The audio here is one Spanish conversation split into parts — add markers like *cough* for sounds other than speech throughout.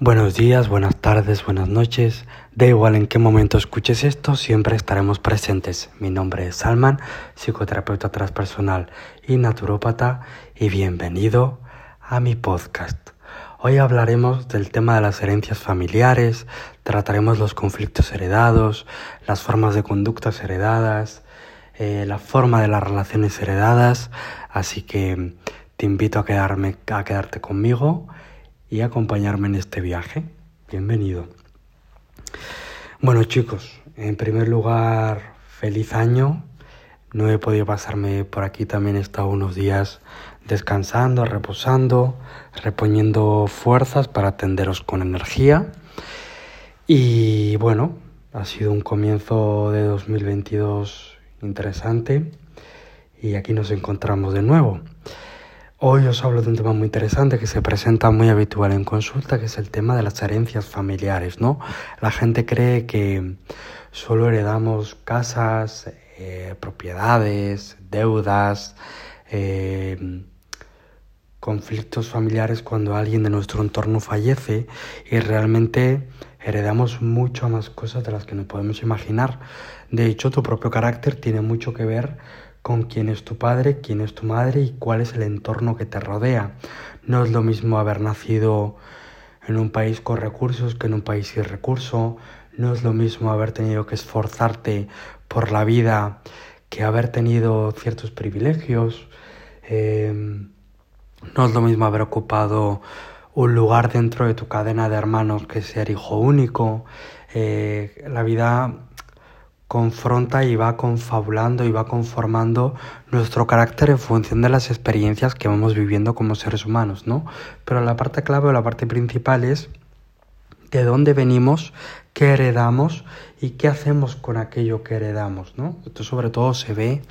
Buenos días, buenas tardes, buenas noches. Da igual en qué momento escuches esto, siempre estaremos presentes. Mi nombre es Salman, psicoterapeuta transpersonal y naturópata, y bienvenido a mi podcast. Hoy hablaremos del tema de las herencias familiares, trataremos los conflictos heredados, las formas de conductas heredadas, eh, la forma de las relaciones heredadas, así que te invito a, quedarme, a quedarte conmigo y acompañarme en este viaje. Bienvenido. Bueno chicos, en primer lugar, feliz año. No he podido pasarme por aquí, también he estado unos días descansando, reposando, reponiendo fuerzas para atenderos con energía. Y bueno, ha sido un comienzo de 2022 interesante y aquí nos encontramos de nuevo. Hoy os hablo de un tema muy interesante que se presenta muy habitual en consulta, que es el tema de las herencias familiares, ¿no? La gente cree que solo heredamos casas, eh, propiedades, deudas, eh, conflictos familiares cuando alguien de nuestro entorno fallece y realmente heredamos mucho más cosas de las que nos podemos imaginar. De hecho, tu propio carácter tiene mucho que ver con quién es tu padre, quién es tu madre y cuál es el entorno que te rodea. No es lo mismo haber nacido en un país con recursos que en un país sin recursos. No es lo mismo haber tenido que esforzarte por la vida que haber tenido ciertos privilegios. Em, no es lo mismo haber ocupado un lugar dentro de tu cadena de hermanos que ser hijo único. Eh, la vida confronta y va confabulando y va conformando nuestro carácter en función de las experiencias que vamos viviendo como seres humanos, ¿no? Pero la parte clave o la parte principal es de dónde venimos, qué heredamos y qué hacemos con aquello que heredamos, ¿no? Esto sobre todo se ve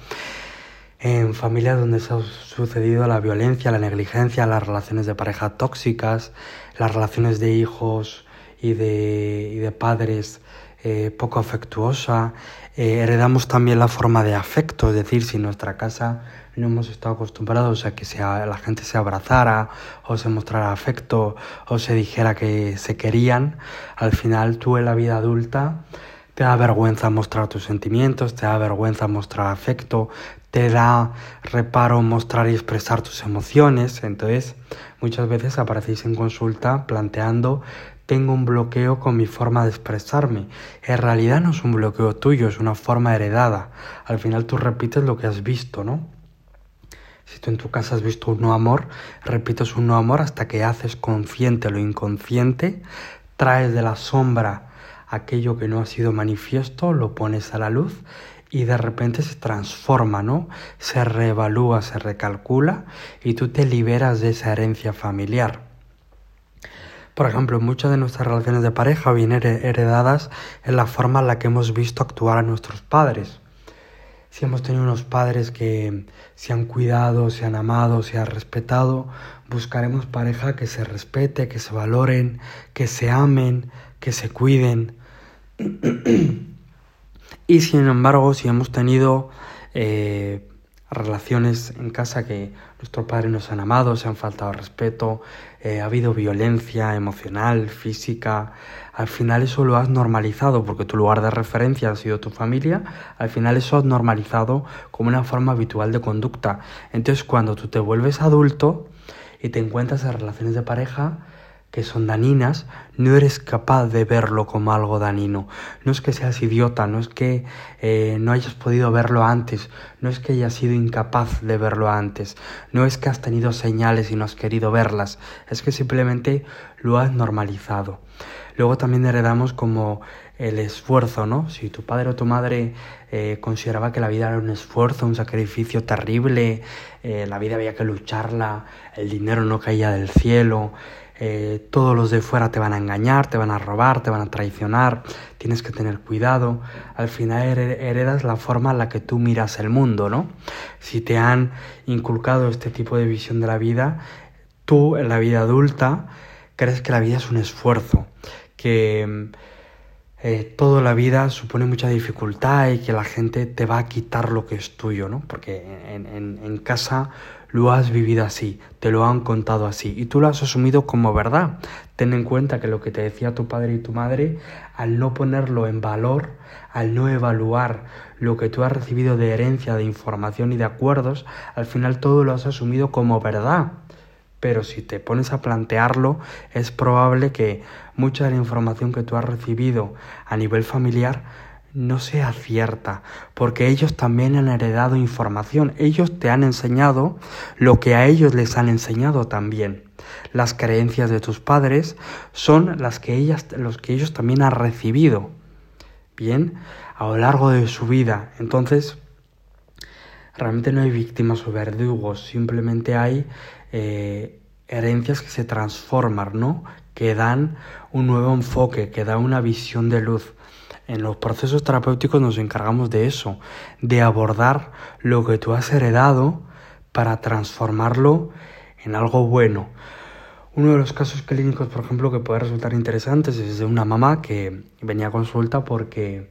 en familias donde se ha sucedido la violencia, la negligencia, las relaciones de pareja tóxicas, las relaciones de hijos y de, y de padres eh, poco afectuosa. Eh, heredamos también la forma de afecto, es decir, si en nuestra casa no hemos estado acostumbrados a que sea, la gente se abrazara o se mostrara afecto o se dijera que se querían, al final tú en la vida adulta te da vergüenza mostrar tus sentimientos, te da vergüenza mostrar afecto, te da reparo mostrar y expresar tus emociones. Entonces, muchas veces aparecéis en consulta planteando tengo un bloqueo con mi forma de expresarme. En realidad no es un bloqueo tuyo, es una forma heredada. Al final tú repites lo que has visto, ¿no? Si tú en tu casa has visto un no amor, repites un no amor hasta que haces consciente lo inconsciente, traes de la sombra aquello que no ha sido manifiesto, lo pones a la luz y de repente se transforma, ¿no? Se reevalúa, se recalcula y tú te liberas de esa herencia familiar. Por ejemplo, muchas de nuestras relaciones de pareja vienen heredadas en la forma en la que hemos visto actuar a nuestros padres. Si hemos tenido unos padres que se han cuidado, se han amado, se han respetado, buscaremos pareja que se respete, que se valoren, que se amen, que se cuiden. *clears throat* y sin embargo, si hemos tenido eh, relaciones en casa que nuestros padres nos han amado, se han faltado respeto, eh, ha habido violencia emocional, física, al final eso lo has normalizado porque tu lugar de referencia ha sido tu familia, al final eso has normalizado como una forma habitual de conducta. Entonces cuando tú te vuelves adulto y te encuentras en relaciones de pareja, que son daninas, no eres capaz de verlo como algo danino. No es que seas idiota, no es que eh, no hayas podido verlo antes, no es que hayas sido incapaz de verlo antes, no es que has tenido señales y no has querido verlas, es que simplemente lo has normalizado. Luego también heredamos como el esfuerzo, ¿no? Si tu padre o tu madre eh, consideraba que la vida era un esfuerzo, un sacrificio terrible, eh, la vida había que lucharla, el dinero no caía del cielo, eh, todos los de fuera te van a engañar, te van a robar, te van a traicionar, tienes que tener cuidado. Al final heredas la forma en la que tú miras el mundo, ¿no? Si te han inculcado este tipo de visión de la vida, tú en la vida adulta crees que la vida es un esfuerzo, que eh, toda la vida supone mucha dificultad y que la gente te va a quitar lo que es tuyo, ¿no? Porque en, en casa lo has vivido así, te lo han contado así y tú lo has asumido como verdad. Ten en cuenta que lo que te decía tu padre y tu madre, al no ponerlo en valor, al no evaluar lo que tú has recibido de herencia, de información y de acuerdos, al final todo lo has asumido como verdad. Pero si te pones a plantearlo, es probable que mucha de la información que tú has recibido a nivel familiar no sea cierta, porque ellos también han heredado información, ellos te han enseñado lo que a ellos les han enseñado también. Las creencias de tus padres son las que ellas, los que ellos también han recibido, bien, a lo largo de su vida. Entonces, realmente no hay víctimas o verdugos, simplemente hay eh, herencias que se transforman, ¿no? Que dan un nuevo enfoque, que dan una visión de luz en los procesos terapéuticos nos encargamos de eso, de abordar lo que tú has heredado para transformarlo en algo bueno. Uno de los casos clínicos, por ejemplo, que puede resultar interesante es de una mamá que venía a consulta porque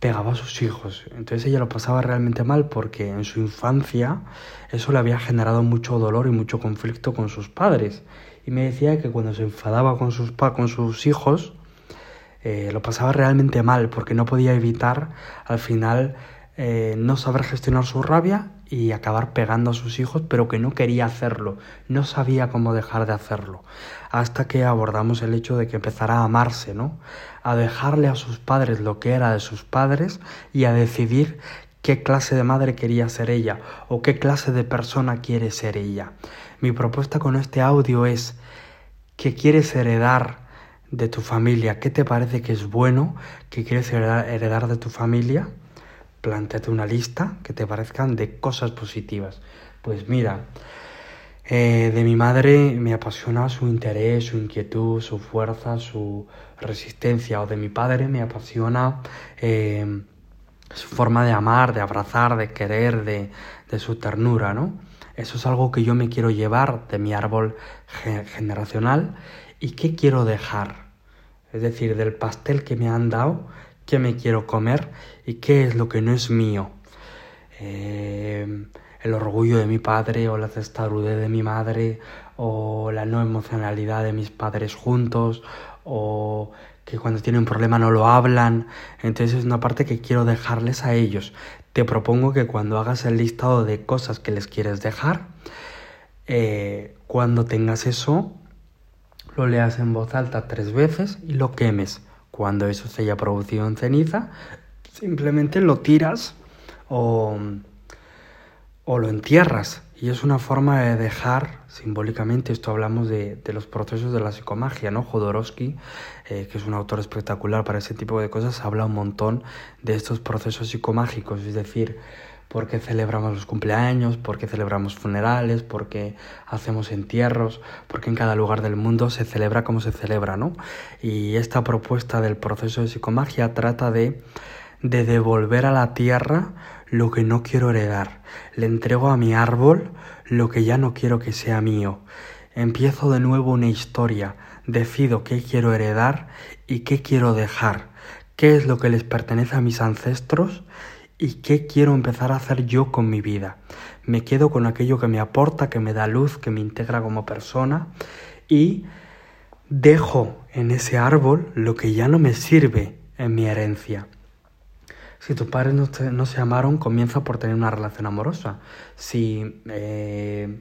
pegaba a sus hijos. Entonces ella lo pasaba realmente mal porque en su infancia eso le había generado mucho dolor y mucho conflicto con sus padres. Y me decía que cuando se enfadaba con sus, con sus hijos, eh, lo pasaba realmente mal porque no podía evitar al final eh, no saber gestionar su rabia y acabar pegando a sus hijos, pero que no quería hacerlo, no sabía cómo dejar de hacerlo, hasta que abordamos el hecho de que empezara a amarse, ¿no? A dejarle a sus padres lo que era de sus padres y a decidir qué clase de madre quería ser ella o qué clase de persona quiere ser ella. Mi propuesta con este audio es que quieres heredar de tu familia, qué te parece que es bueno, que quieres heredar, de tu familia, planteate una lista que te parezcan de cosas positivas. Pues mira, eh, de mi madre me apasiona su interés, su inquietud, su fuerza, su resistencia, o de mi padre me apasiona eh, su forma de amar, de abrazar, de querer, de, de su ternura, ¿no? Eso es algo que yo me quiero llevar de mi árbol generacional. Y qué quiero dejar es decir, del pastel que me han dado, qué me quiero comer y qué es lo que no es mío. Eh, el orgullo de mi padre o la testarudez de mi madre o la no emocionalidad de mis padres juntos o que cuando tienen un problema no lo hablan. Entonces es una parte que quiero dejarles a ellos. Te propongo que cuando hagas el listado de cosas que les quieres dejar, eh, cuando tengas eso, lo leas en voz alta tres veces y lo quemes. Cuando eso se haya producido en ceniza, simplemente lo tiras o, o lo entierras. Y es una forma de dejar simbólicamente, esto hablamos de, de los procesos de la psicomagia, ¿no? Jodorowsky, eh, que es un autor espectacular para ese tipo de cosas, habla un montón de estos procesos psicomágicos, es decir, por qué celebramos los cumpleaños, por qué celebramos funerales, por qué hacemos entierros, porque en cada lugar del mundo se celebra como se celebra, ¿no? Y esta propuesta del proceso de psicomagia trata de, de devolver a la tierra lo que no quiero heredar. Le entrego a mi árbol lo que ya no quiero que sea mío. Empiezo de nuevo una historia, decido qué quiero heredar y qué quiero dejar, qué es lo que les pertenece a mis ancestros y qué quiero empezar a hacer yo con mi vida. Me quedo con aquello que me aporta, que me da luz, que me integra como persona y dejo en ese árbol lo que ya no me sirve en mi herencia. Si tus padres no, se amaron, comienza por tener una relación amorosa. Si eh,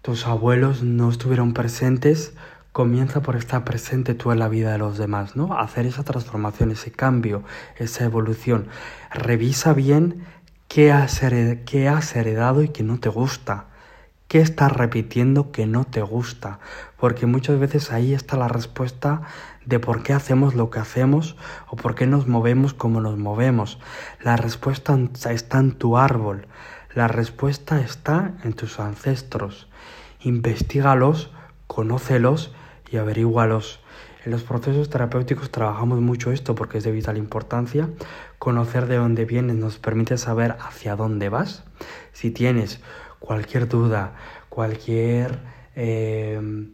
tus abuelos no estuvieron presentes, comienza por estar presente tú en la vida de los demás, ¿no? Hacer esa transformación, ese cambio, esa evolución. Revisa bien qué has, heredado y que no te gusta. ¿Qué estás repitiendo que no te gusta? Porque muchas veces ahí está la respuesta de por qué hacemos lo que hacemos o por qué nos movemos como nos movemos. La respuesta está en tu árbol. La respuesta está en tus ancestros. Investígalos, conócelos y averígualos. En los procesos terapéuticos trabajamos mucho esto porque es de vital importancia. Conocer de dónde vienes nos permite saber hacia dónde vas. Si tienes cualquier duda, cualquier eh,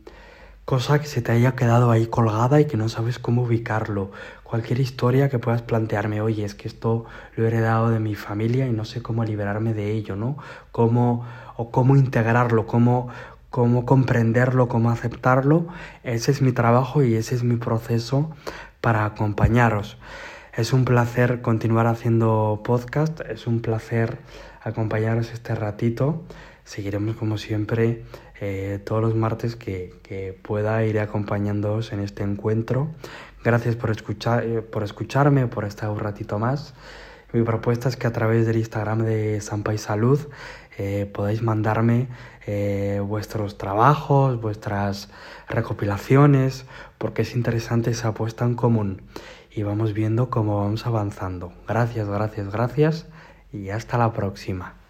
cosa que se te haya quedado ahí colgada y que no sabes cómo ubicarlo. Cualquier historia que puedas plantearme, oye, es que esto lo he heredado de mi familia y no sé cómo liberarme de ello, ¿no? Cómo, o cómo integrarlo, cómo, cómo comprenderlo, cómo aceptarlo. Ese es mi trabajo y ese es mi proceso para acompañaros. Es un placer continuar haciendo podcast, es un placer acompañaros este ratito. Seguiremos como siempre eh, todos los martes que, pueda ir acompañándoos en este encuentro. Gracias por, escuchar, eh, por escucharme, por estar un ratito más. Mi propuesta es que a través del Instagram de Sampa y Salud eh, podáis mandarme vuestros trabajos, vuestras recopilaciones, porque es interesante esa apuesta en común y vamos viendo cómo vamos avanzando. Gracias, gracias, gracias y hasta la próxima.